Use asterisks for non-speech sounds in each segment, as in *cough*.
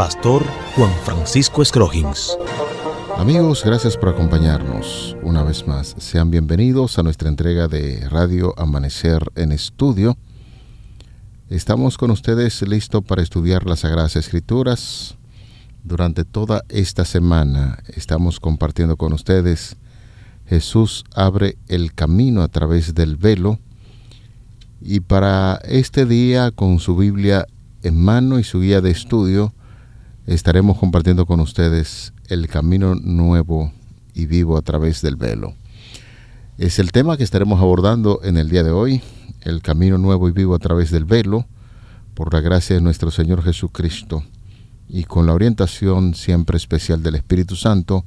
Pastor Juan Francisco Scroggins. Amigos, gracias por acompañarnos una vez más. Sean bienvenidos a nuestra entrega de Radio Amanecer en Estudio. Estamos con ustedes listos para estudiar las Sagradas Escrituras. Durante toda esta semana estamos compartiendo con ustedes Jesús abre el camino a través del velo y para este día con su Biblia en mano y su guía de estudio estaremos compartiendo con ustedes el camino nuevo y vivo a través del velo. Es el tema que estaremos abordando en el día de hoy, el camino nuevo y vivo a través del velo, por la gracia de nuestro Señor Jesucristo y con la orientación siempre especial del Espíritu Santo,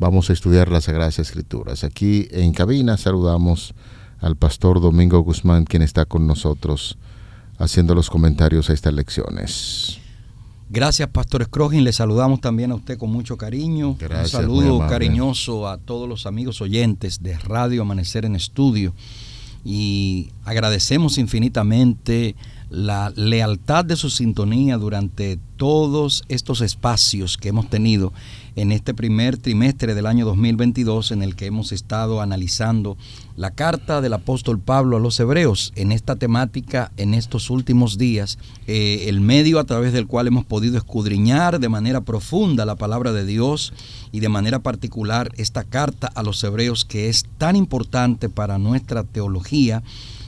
vamos a estudiar las Sagradas Escrituras. Aquí en cabina saludamos al pastor Domingo Guzmán, quien está con nosotros haciendo los comentarios a estas lecciones. Gracias, Pastor Scrogin. Le saludamos también a usted con mucho cariño. Gracias, Un saludo cariñoso a todos los amigos oyentes de Radio Amanecer en Estudio. Y agradecemos infinitamente la lealtad de su sintonía durante todos estos espacios que hemos tenido en este primer trimestre del año 2022 en el que hemos estado analizando la carta del apóstol Pablo a los hebreos en esta temática en estos últimos días, eh, el medio a través del cual hemos podido escudriñar de manera profunda la palabra de Dios y de manera particular esta carta a los hebreos que es tan importante para nuestra teología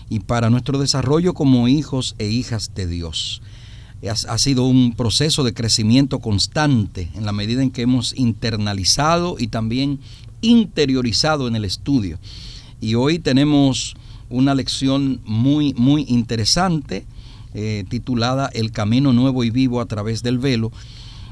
y para nuestro desarrollo como hijos e hijas de Dios. Ha sido un proceso de crecimiento constante en la medida en que hemos internalizado y también interiorizado en el estudio. Y hoy tenemos una lección muy, muy interesante eh, titulada El Camino Nuevo y Vivo a través del velo.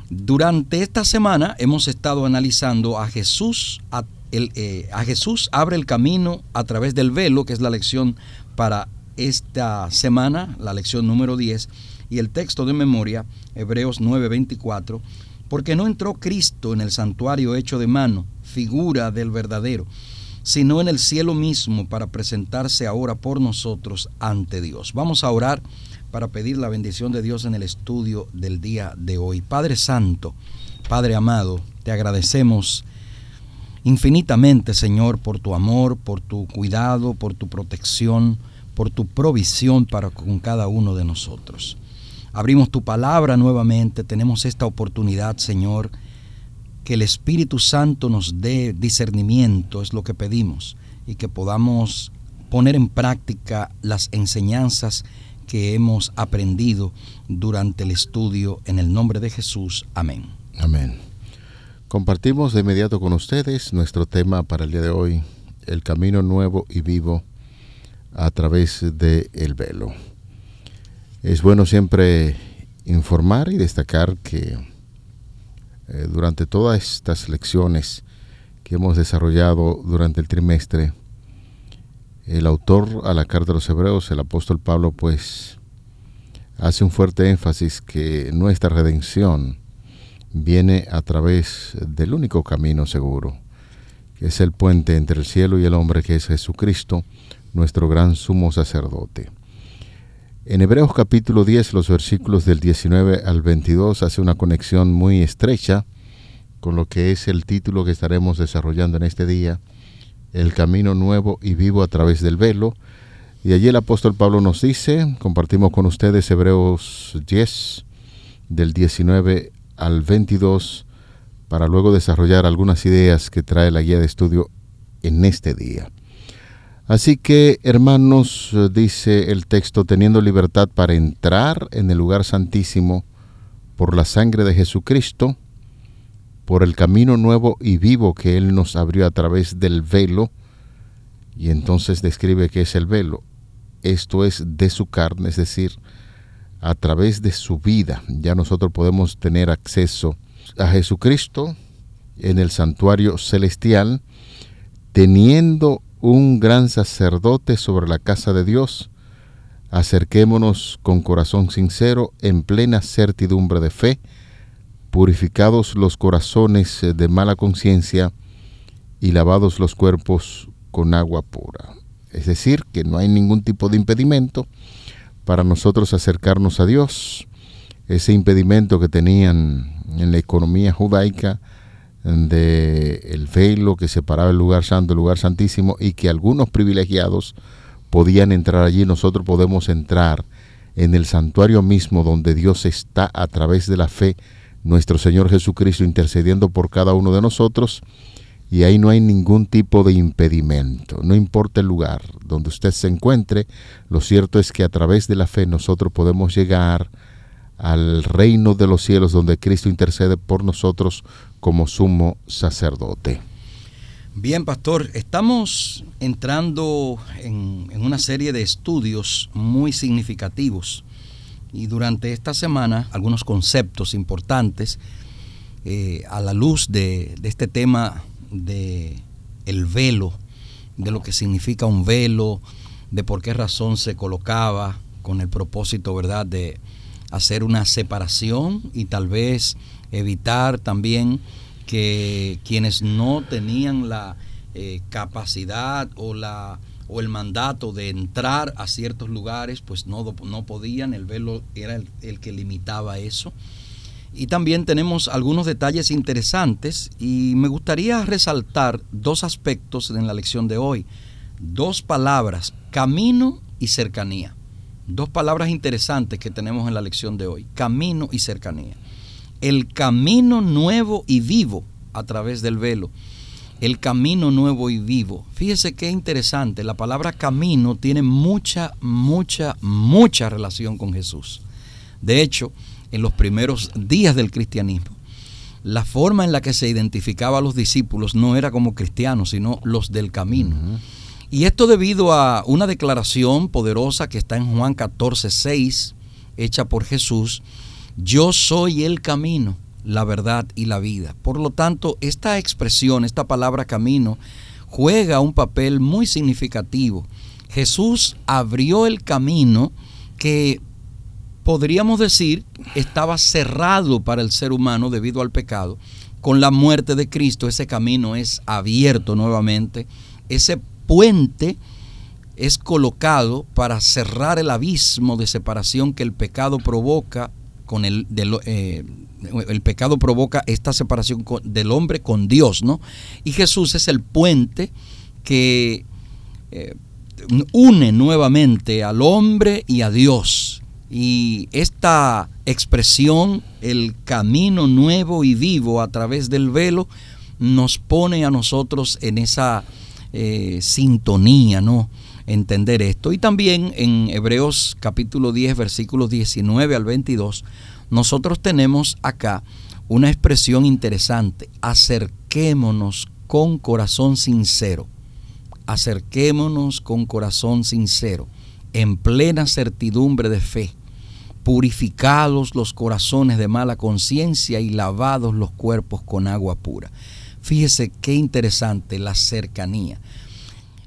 Durante esta semana hemos estado analizando a Jesús, a, eh, a Jesús abre el camino a través del velo, que es la lección para esta semana, la lección número 10, y el texto de memoria, Hebreos 9:24, porque no entró Cristo en el santuario hecho de mano, figura del verdadero, sino en el cielo mismo para presentarse ahora por nosotros ante Dios. Vamos a orar para pedir la bendición de Dios en el estudio del día de hoy. Padre Santo, Padre amado, te agradecemos infinitamente, Señor, por tu amor, por tu cuidado, por tu protección, por tu provisión para con cada uno de nosotros. Abrimos tu palabra nuevamente, tenemos esta oportunidad, Señor, que el Espíritu Santo nos dé discernimiento, es lo que pedimos, y que podamos poner en práctica las enseñanzas que hemos aprendido durante el estudio en el nombre de Jesús. Amén. Amén. Compartimos de inmediato con ustedes nuestro tema para el día de hoy, el camino nuevo y vivo a través del el velo. Es bueno siempre informar y destacar que eh, durante todas estas lecciones que hemos desarrollado durante el trimestre, el autor a la carta de los hebreos, el apóstol Pablo, pues hace un fuerte énfasis que nuestra redención viene a través del único camino seguro, que es el puente entre el cielo y el hombre, que es Jesucristo, nuestro gran sumo sacerdote. En Hebreos capítulo 10, los versículos del 19 al 22 hace una conexión muy estrecha con lo que es el título que estaremos desarrollando en este día, El camino nuevo y vivo a través del velo. Y allí el apóstol Pablo nos dice, compartimos con ustedes Hebreos 10, del 19 al 22, para luego desarrollar algunas ideas que trae la guía de estudio en este día. Así que, hermanos, dice el texto, teniendo libertad para entrar en el lugar santísimo por la sangre de Jesucristo, por el camino nuevo y vivo que Él nos abrió a través del velo, y entonces describe qué es el velo. Esto es de su carne, es decir, a través de su vida. Ya nosotros podemos tener acceso a Jesucristo en el santuario celestial, teniendo un gran sacerdote sobre la casa de Dios, acerquémonos con corazón sincero, en plena certidumbre de fe, purificados los corazones de mala conciencia y lavados los cuerpos con agua pura. Es decir, que no hay ningún tipo de impedimento para nosotros acercarnos a Dios. Ese impedimento que tenían en la economía judaica de el velo que separaba el lugar santo, el lugar santísimo y que algunos privilegiados podían entrar allí, nosotros podemos entrar en el santuario mismo donde Dios está a través de la fe, nuestro Señor Jesucristo intercediendo por cada uno de nosotros y ahí no hay ningún tipo de impedimento, no importa el lugar donde usted se encuentre, lo cierto es que a través de la fe nosotros podemos llegar al reino de los cielos donde Cristo intercede por nosotros como sumo sacerdote. Bien, pastor, estamos entrando en, una serie de estudios muy significativos y durante esta semana algunos conceptos importantes eh, a la luz de, de, este tema de el velo, de lo que significa un velo, de por qué razón se colocaba con el propósito, ¿verdad?, de hacer una separación y tal vez evitar también que quienes no tenían la eh, capacidad o la o el mandato de entrar a ciertos lugares, pues no, no podían, el velo era el, el que limitaba eso. Y también tenemos algunos detalles interesantes y me gustaría resaltar dos aspectos en la lección de hoy. Dos palabras, camino y cercanía. Dos palabras interesantes que tenemos en la lección de hoy, camino y cercanía. El camino nuevo y vivo a través del velo. El camino nuevo y vivo. Fíjese qué interesante, la palabra camino tiene mucha, mucha, mucha relación con Jesús. De hecho, en los primeros días del cristianismo, la forma en la que se identificaba a los discípulos no era como cristianos, sino los del camino. Y esto debido a una declaración poderosa que está en Juan 14, 6, hecha por Jesús, yo soy el camino, la verdad y la vida. Por lo tanto, esta expresión, esta palabra camino, juega un papel muy significativo. Jesús abrió el camino que podríamos decir estaba cerrado para el ser humano debido al pecado. Con la muerte de Cristo ese camino es abierto nuevamente. Ese puente es colocado para cerrar el abismo de separación que el pecado provoca con el, eh, el pecado provoca esta separación del hombre con Dios, ¿no? Y Jesús es el puente que eh, une nuevamente al hombre y a Dios. Y esta expresión, el camino nuevo y vivo a través del velo, nos pone a nosotros en esa eh, sintonía, ¿no? Entender esto. Y también en Hebreos capítulo 10, versículos 19 al 22, nosotros tenemos acá una expresión interesante. Acerquémonos con corazón sincero. Acerquémonos con corazón sincero, en plena certidumbre de fe, purificados los corazones de mala conciencia y lavados los cuerpos con agua pura. Fíjese qué interesante la cercanía.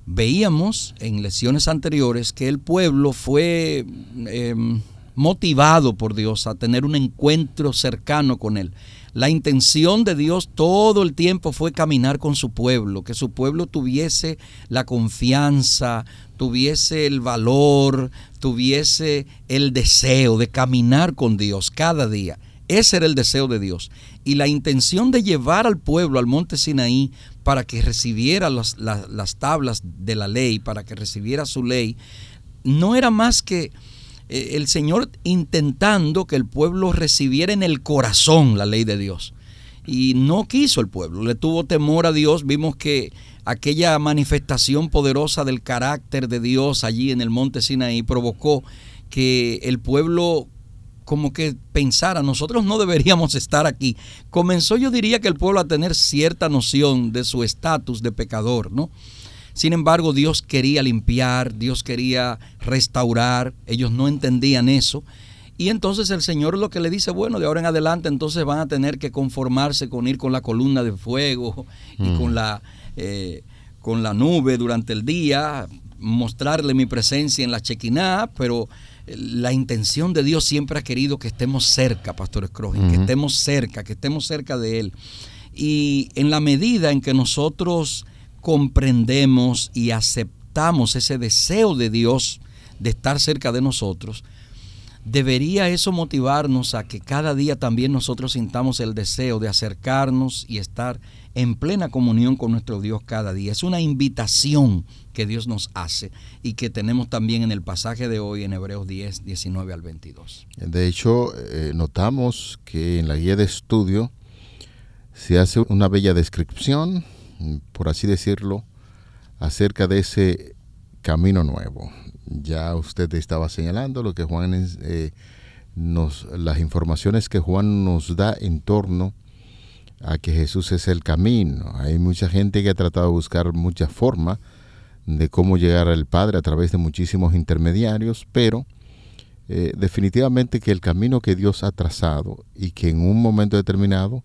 Veíamos en lecciones anteriores que el pueblo fue em, motivado por Dios a tener un encuentro cercano con Él. La intención de Dios todo el tiempo fue caminar con su pueblo, que su pueblo tuviese la confianza, tuviese el valor, tuviese el deseo de caminar con Dios cada día. Ese era el deseo de Dios. Y la intención de llevar al pueblo al monte Sinaí para que recibiera las, tablas de la ley, para que recibiera su ley, no era más que el Señor intentando que el pueblo recibiera en el corazón la ley de Dios. Y no quiso el pueblo, le tuvo temor a Dios. Vimos que aquella manifestación poderosa del carácter de Dios allí en el monte Sinaí provocó que el pueblo como que pensara, nosotros no deberíamos estar aquí. Comenzó yo diría que el pueblo a tener cierta noción de su estatus de pecador, ¿no? Sin embargo, Dios quería limpiar, Dios quería restaurar, ellos no entendían eso. Y entonces el Señor lo que le dice, bueno, de ahora en adelante entonces van a tener que conformarse con ir con la columna de fuego y con mm. la... Eh, con la nube durante el día, mostrarle mi presencia en la chequiná, pero eh, la intención de Dios siempre ha querido que estemos cerca, Pastor Scrooge, que estemos cerca, que estemos cerca de Él. Y en la medida en que nosotros comprendemos y aceptamos ese deseo de Dios de estar cerca de nosotros, debería eso motivarnos a que cada día también nosotros sintamos el deseo de acercarnos y estar en plena comunión con nuestro Dios cada día. Es una invitación que Dios nos hace y que tenemos también en el pasaje de hoy en Hebreos 10, 19 al 22. De hecho, eh, notamos que en la guía de estudio se hace una bella descripción, por así decirlo, acerca de ese camino nuevo. Ya usted estaba señalando lo que Juan eh, nos, las informaciones que Juan nos da en torno a que Jesús es el camino. Hay mucha gente que ha tratado de buscar muchas formas de cómo llegar al Padre a través de muchísimos intermediarios, pero eh, definitivamente que el camino que Dios ha trazado y que en un momento determinado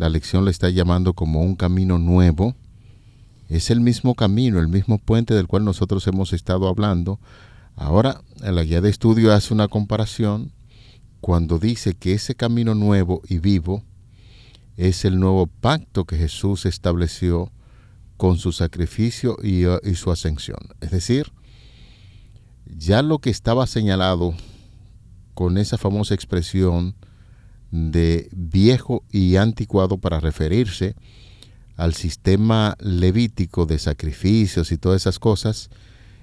la lección le está llamando como un camino nuevo, es el mismo camino, el mismo puente del cual nosotros hemos estado hablando. Ahora, la guía de estudio hace una comparación cuando dice que ese camino nuevo y vivo es el nuevo pacto que Jesús estableció con su sacrificio y, y, su ascensión. Es decir, ya lo que estaba señalado con esa famosa expresión de viejo y anticuado para referirse al sistema levítico de sacrificios y todas esas cosas,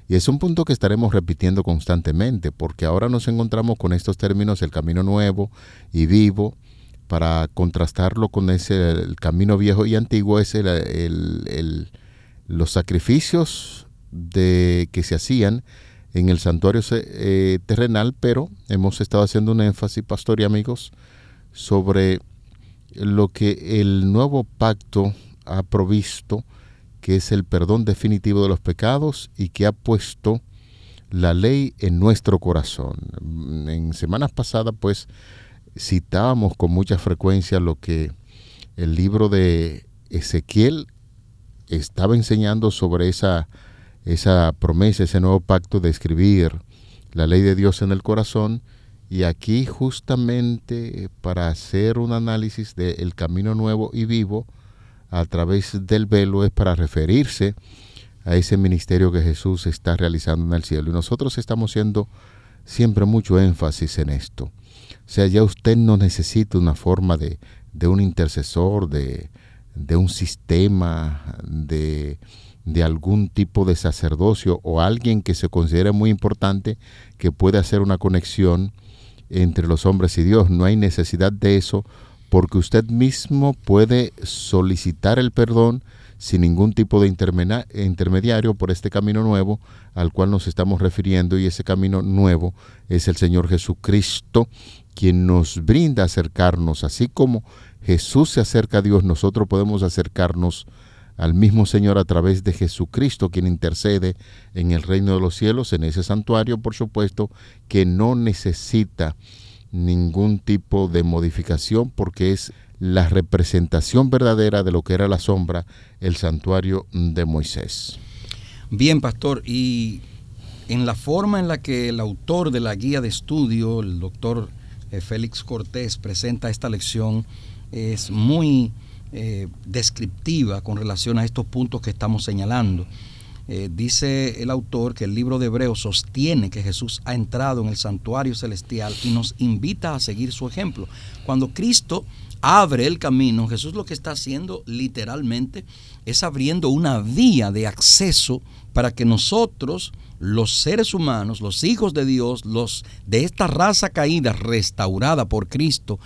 y es un punto que estaremos repitiendo constantemente, porque ahora nos encontramos con estos términos, el camino nuevo y vivo, para contrastarlo con ese el camino viejo y antiguo es el, los sacrificios de, que se hacían en el santuario eh, terrenal, pero hemos estado haciendo un énfasis, pastor y amigos, sobre lo que el nuevo pacto ha provisto, que es el perdón definitivo de los pecados y que ha puesto la ley en nuestro corazón. En semanas pasadas, pues, citábamos con mucha frecuencia lo que el libro de Ezequiel estaba enseñando sobre esa, esa promesa, ese nuevo pacto de escribir la ley de Dios en el corazón. Y aquí justamente para hacer un análisis del camino nuevo y vivo a través del velo es para referirse a ese ministerio que Jesús está realizando en el cielo. Y nosotros estamos haciendo siempre mucho énfasis en esto. O sea, ya usted no necesita una forma de, de un intercesor, de, de un sistema, de, de, algún tipo de sacerdocio o alguien que se considere muy importante que pueda hacer una conexión entre los hombres y Dios. No hay necesidad de eso porque usted mismo puede solicitar el perdón sin ningún tipo de intermediario por este camino nuevo al cual nos estamos refiriendo y ese camino nuevo es el Señor Jesucristo quien nos brinda acercarnos, así como Jesús se acerca a Dios, nosotros podemos acercarnos al mismo Señor a través de Jesucristo, quien intercede en el reino de los cielos, en ese santuario, por supuesto, que no necesita ningún tipo de modificación porque es la representación verdadera de lo que era la sombra, el santuario de Moisés. Bien, pastor, y en la forma en la que el autor de la guía de estudio, el doctor eh, Félix Cortés presenta esta lección es muy eh, descriptiva con relación a estos puntos que estamos señalando. Eh, dice el autor que el libro de Hebreos sostiene que Jesús ha entrado en el santuario celestial y nos invita a seguir su ejemplo. Cuando Cristo abre el camino, Jesús lo que está haciendo literalmente es abriendo una vía de acceso para que nosotros los seres humanos, los hijos de Dios, los de esta raza caída restaurada por Cristo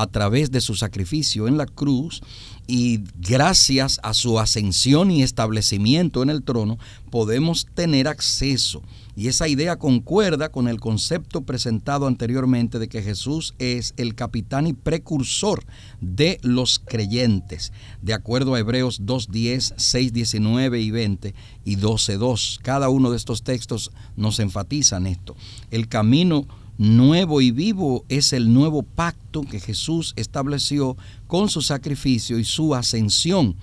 a través de su sacrificio en la cruz y gracias a su ascensión y establecimiento en el trono, podemos tener acceso y esa idea concuerda con el concepto presentado anteriormente de que Jesús es el capitán y precursor de los creyentes, de acuerdo a Hebreos 2.10, 6.19 y 20 y 12.2. Cada uno de estos textos nos enfatizan esto. El camino nuevo y vivo es el nuevo pacto que Jesús estableció con su sacrificio y su ascensión.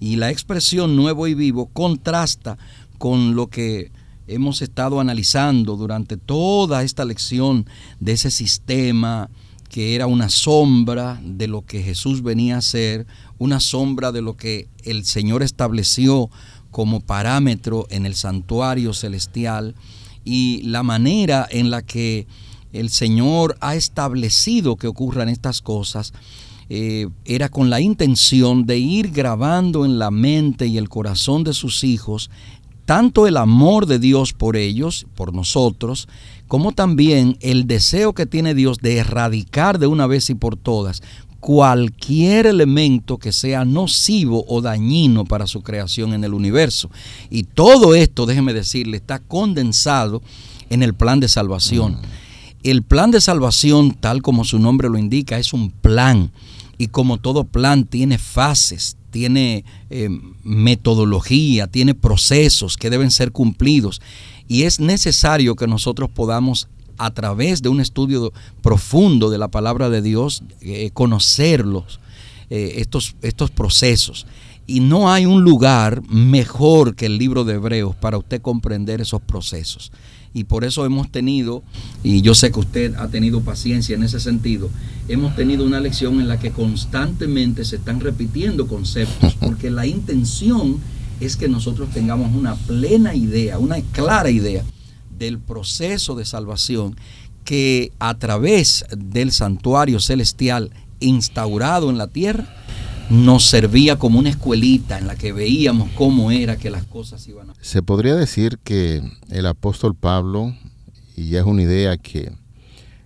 Y la expresión nuevo y vivo contrasta con lo que hemos estado analizando durante toda esta lección de ese sistema que era una sombra de lo que Jesús venía a ser, una sombra de lo que el Señor estableció como parámetro en el santuario celestial y la manera en la que el Señor ha establecido que ocurran estas cosas eh, era con la intención de ir grabando en la mente y el corazón de sus hijos tanto el amor de Dios por ellos, por nosotros, como también el deseo que tiene Dios de erradicar de una vez y por todas cualquier elemento que sea nocivo o dañino para su creación en el universo. Y todo esto, déjeme decirle, está condensado en el plan de salvación. Mm. El plan de salvación, tal como su nombre lo indica, es un plan. Y como todo plan tiene fases, tiene eh, metodología, tiene procesos que deben ser cumplidos. Y es necesario que nosotros podamos a través de un estudio profundo de la palabra de Dios, eh, conocerlos, eh, estos, estos procesos. Y no hay un lugar mejor que el libro de Hebreos para usted comprender esos procesos. Y por eso hemos tenido, y yo sé que usted ha tenido paciencia en ese sentido, hemos tenido una lección en la que constantemente se están repitiendo conceptos, *laughs* porque la intención es que nosotros tengamos una plena idea, una clara idea del proceso de salvación que a través del santuario celestial instaurado en la tierra, nos servía como una escuelita en la que veíamos cómo era que las cosas iban a... Se podría decir que el apóstol Pablo, y ya es una idea que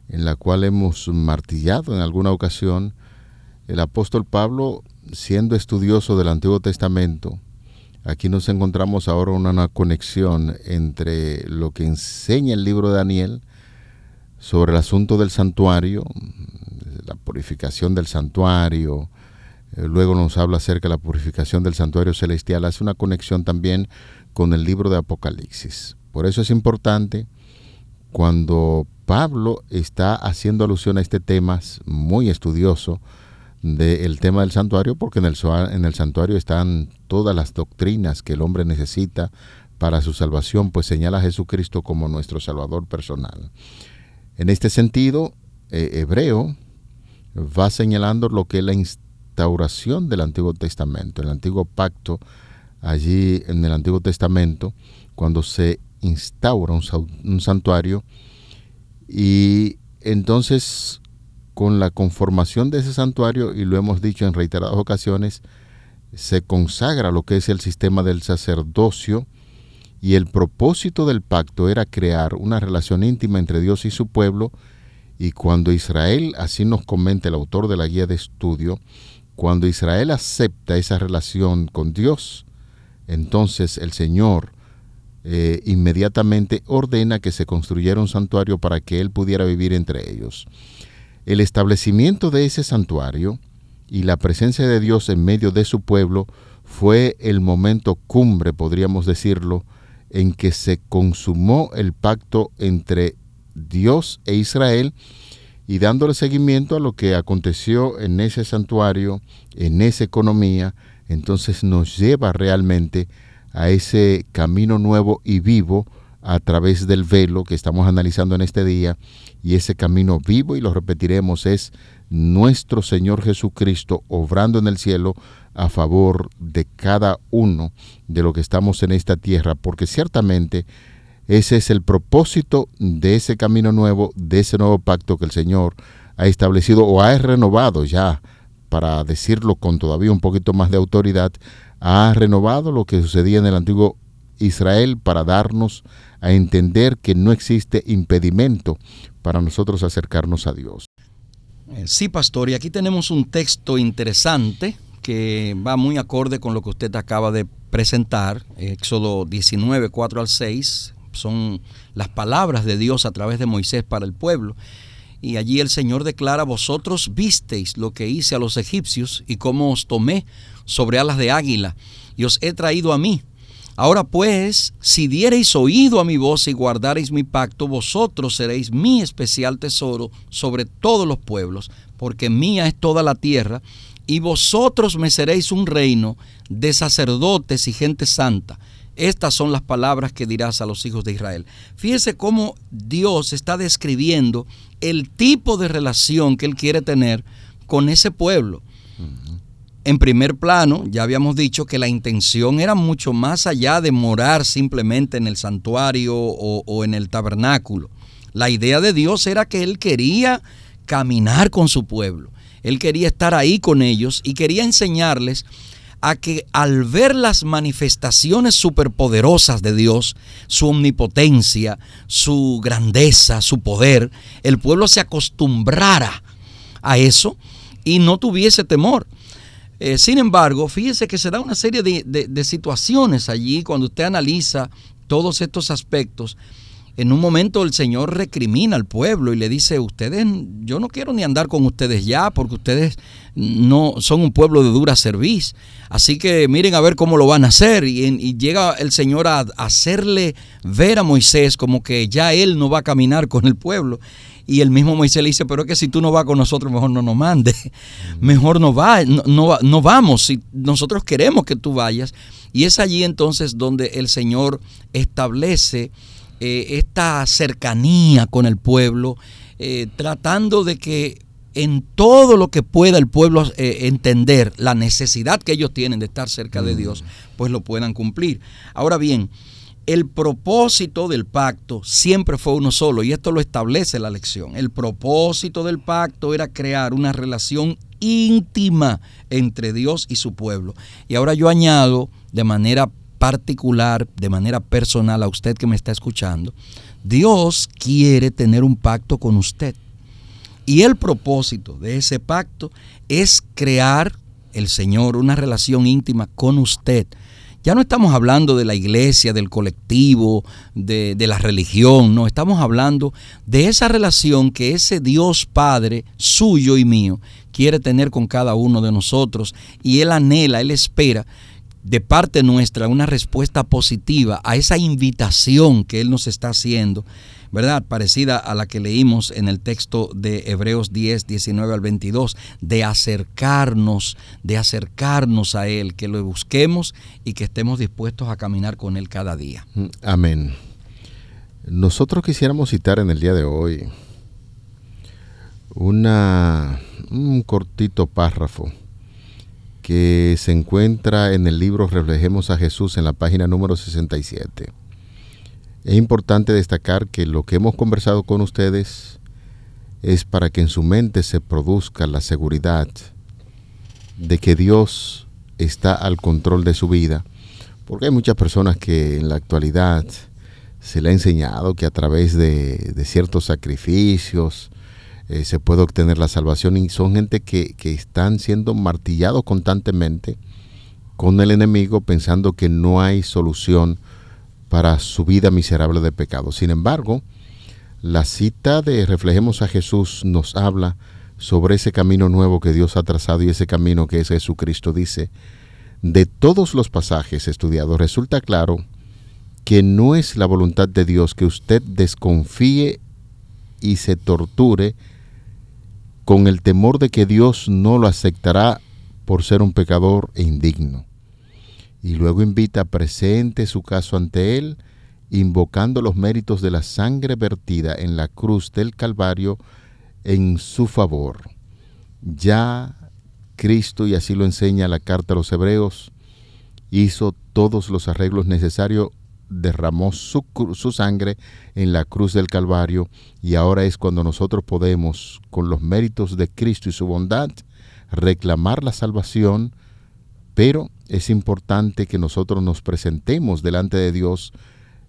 en la cual hemos martillado en alguna ocasión, el apóstol Pablo, siendo estudioso del Antiguo Testamento, Aquí nos encontramos ahora una, conexión entre lo que enseña el libro de Daniel sobre el asunto del santuario, la purificación del santuario, luego nos habla acerca de la purificación del santuario celestial, hace una conexión también con el libro de Apocalipsis. Por eso es importante cuando Pablo está haciendo alusión a este tema muy estudioso, del tema del santuario, porque en el, en el santuario están todas las doctrinas que el hombre necesita para su salvación, pues señala a Jesucristo como nuestro Salvador personal. En este sentido, eh, Hebreo va señalando lo que es la del Antiguo Testamento, el Antiguo Pacto, allí en el Antiguo Testamento, cuando se instaura un santuario, y entonces con la conformación de ese santuario, y lo hemos dicho en reiteradas ocasiones, se consagra lo que es el sistema del sacerdocio, y el propósito del pacto era crear una relación íntima entre Dios y su pueblo, y cuando Israel, así nos comenta el autor de la guía de estudio, cuando Israel acepta esa relación con Dios, entonces el Señor eh, inmediatamente ordena que se construyera un santuario para que Él pudiera vivir entre ellos. El establecimiento de ese santuario y la presencia de Dios en medio de su pueblo fue el momento cumbre, podríamos decirlo, en que se consumó el pacto entre Dios e Israel y dándole seguimiento a lo que aconteció en ese santuario, en esa economía, entonces nos lleva realmente a ese camino nuevo y vivo a través del velo que estamos analizando en este día y ese camino vivo, y lo repetiremos, es nuestro Señor Jesucristo obrando en el cielo a favor de cada uno de lo que estamos en esta tierra, porque ciertamente ese es el propósito de ese camino nuevo, de ese nuevo pacto que el Señor ha establecido o ha renovado ya, para decirlo con todavía un poquito más de autoridad, ha renovado lo que sucedía en el antiguo Israel para darnos a entender que no existe impedimento para nosotros acercarnos a Dios. Eh, sí, pastor, y aquí tenemos un texto interesante que va muy acorde con lo que usted acaba de presentar, Éxodo 19, 4 al 6, son las palabras de Dios a través de Moisés para el pueblo. Y allí el Señor declara, vosotros visteis lo que hice a los egipcios y cómo os tomé sobre alas de águila y os he traído a mí Ahora pues, si diereis oído a mi voz y guardareis mi pacto, vosotros seréis mi especial tesoro sobre todos los pueblos, porque mía es toda la tierra, y vosotros me seréis un reino de sacerdotes y gente santa. Estas son las palabras que dirás a los hijos de Israel. Fíjese cómo Dios está describiendo el tipo de relación que Él quiere tener con ese pueblo. En primer plano, ya habíamos dicho que la intención era mucho más allá de morar simplemente en el santuario o, en el tabernáculo. La idea de Dios era que Él quería caminar con su pueblo. Él quería estar ahí con ellos y quería enseñarles a que al ver las manifestaciones superpoderosas de Dios, su omnipotencia, su grandeza, su poder, el pueblo se acostumbrara a eso y no tuviese temor. Eh, sin embargo, fíjese que se da una serie de, situaciones allí cuando usted analiza todos estos aspectos. En un momento el Señor recrimina al pueblo y le dice, ustedes, yo no quiero ni andar con ustedes ya porque ustedes no son un pueblo de dura cerviz. Así que miren a ver cómo lo van a hacer. Y, llega el Señor a hacerle ver a Moisés como que ya él no va a caminar con el pueblo. Y el mismo Moisés le dice, pero es que si tú no vas con nosotros, mejor no nos mande. *laughs* Mejor no, va, no, no, vamos, si nosotros queremos que tú vayas. Y es allí entonces donde el Señor establece eh, esta cercanía con el pueblo, eh, tratando de que en todo lo que pueda el pueblo eh, entender la necesidad que ellos tienen de estar cerca de Dios, pues lo puedan cumplir. Ahora bien, el propósito del pacto siempre fue uno solo y esto lo establece la lección. El propósito del pacto era crear una relación íntima entre Dios y su pueblo. Y ahora yo añado de manera particular, de manera personal a usted que me está escuchando, Dios quiere tener un pacto con usted. Y el propósito de ese pacto es crear el Señor una relación íntima con usted ya no estamos hablando de la iglesia, del colectivo, de, la religión, no, estamos hablando de esa relación que ese Dios Padre, suyo y mío, quiere tener con cada uno de nosotros y Él anhela, Él espera de parte nuestra una respuesta positiva a esa invitación que Él nos está haciendo ¿verdad? Parecida a la que leímos en el texto de Hebreos 10, 19 al 22, de acercarnos, de acercarnos a Él, que lo busquemos y que estemos dispuestos a caminar con Él cada día. Mm, amén. Nosotros quisiéramos citar en el día de hoy una, un cortito párrafo que se encuentra en el libro Reflejemos a Jesús en la página número 67. Es importante destacar que lo que hemos conversado con ustedes es para que en su mente se produzca la seguridad de que Dios está al control de su vida, porque hay muchas personas que en la actualidad se le ha enseñado que a través de, ciertos sacrificios eh, se puede obtener la salvación y son gente que, que están siendo martillados constantemente con el enemigo pensando que no hay solución para su vida miserable de pecado. Sin embargo, la cita de Reflejemos a Jesús nos habla sobre ese camino nuevo que Dios ha trazado y ese camino que es Jesucristo. Dice, de todos los pasajes estudiados resulta claro que no es la voluntad de Dios que usted desconfíe y se torture con el temor de que Dios no lo aceptará por ser un pecador e indigno y luego invita presente su caso ante él, invocando los méritos de la sangre vertida en la cruz del Calvario en su favor. Ya Cristo, y así lo enseña la carta a los hebreos, hizo todos los arreglos necesarios, derramó su, sangre en la cruz del Calvario y ahora es cuando nosotros podemos, con los méritos de Cristo y su bondad, reclamar la salvación, pero es importante que nosotros nos presentemos delante de Dios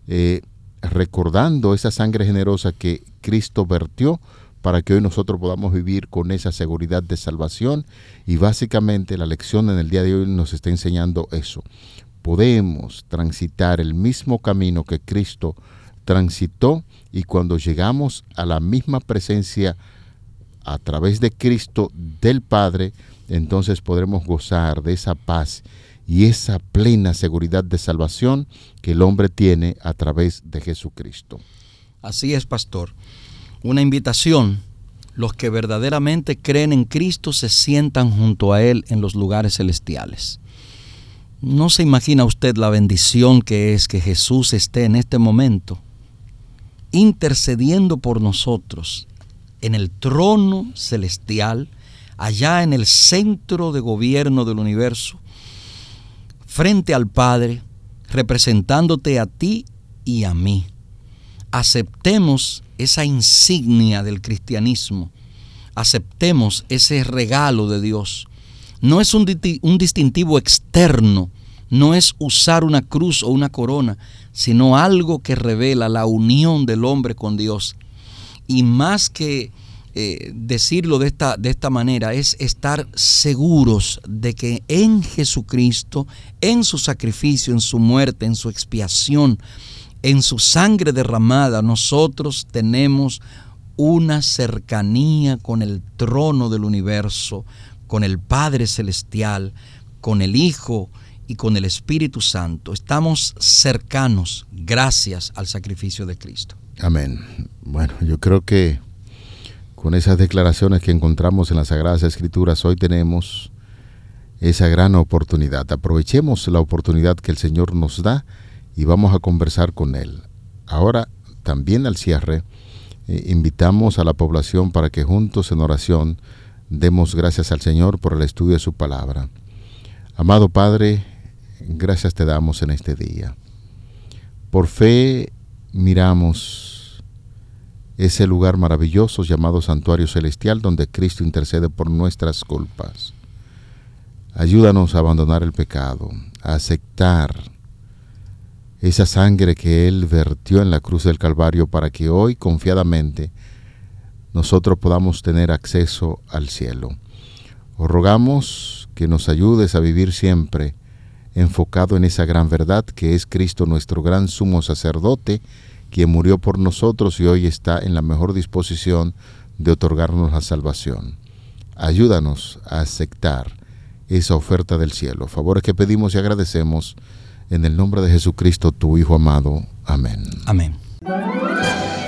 eh, recordando esa sangre generosa que Cristo vertió para que hoy nosotros podamos vivir con esa seguridad de salvación y básicamente la lección en el día de hoy nos está enseñando eso. Podemos transitar el mismo camino que Cristo transitó y cuando llegamos a la misma presencia a través de Cristo del Padre, entonces podremos gozar de esa paz y esa plena seguridad de salvación que el hombre tiene a través de Jesucristo. Así es, pastor. Una invitación. Los que verdaderamente creen en Cristo se sientan junto a Él en los lugares celestiales. ¿No se imagina usted la bendición que es que Jesús esté en este momento intercediendo por nosotros en el trono celestial, allá en el centro de gobierno del universo, frente al Padre, representándote a ti y a mí? Aceptemos esa insignia del cristianismo, aceptemos ese regalo de Dios no es un, distintivo externo, no es usar una cruz o una corona, sino algo que revela la unión del hombre con Dios. Y más que eh, decirlo de esta, de esta manera, es estar seguros de que en Jesucristo, en su sacrificio, en su muerte, en su expiación, en su sangre derramada, nosotros tenemos una cercanía con el trono del universo, con el Padre Celestial, con el Hijo y con el Espíritu Santo. Estamos cercanos gracias al sacrificio de Cristo. Amén. Bueno, yo creo que con esas declaraciones que encontramos en las Sagradas Escrituras hoy tenemos esa gran oportunidad. Aprovechemos la oportunidad que el Señor nos da y vamos a conversar con Él. Ahora, también al cierre, eh, invitamos a la población para que juntos en oración Demos gracias al Señor por el estudio de su palabra. Amado Padre, gracias te damos en este día. Por fe miramos ese lugar maravilloso llamado Santuario Celestial donde Cristo intercede por nuestras culpas. Ayúdanos a abandonar el pecado, a aceptar esa sangre que Él vertió en la cruz del Calvario para que hoy confiadamente nosotros podamos tener acceso al cielo. Os rogamos que nos ayudes a vivir siempre enfocado en esa gran verdad que es Cristo nuestro gran sumo sacerdote, quien murió por nosotros y hoy está en la mejor disposición de otorgarnos la salvación. Ayúdanos a aceptar esa oferta del cielo. Favores que pedimos y agradecemos en el nombre de Jesucristo, tu Hijo amado. Amén. Amén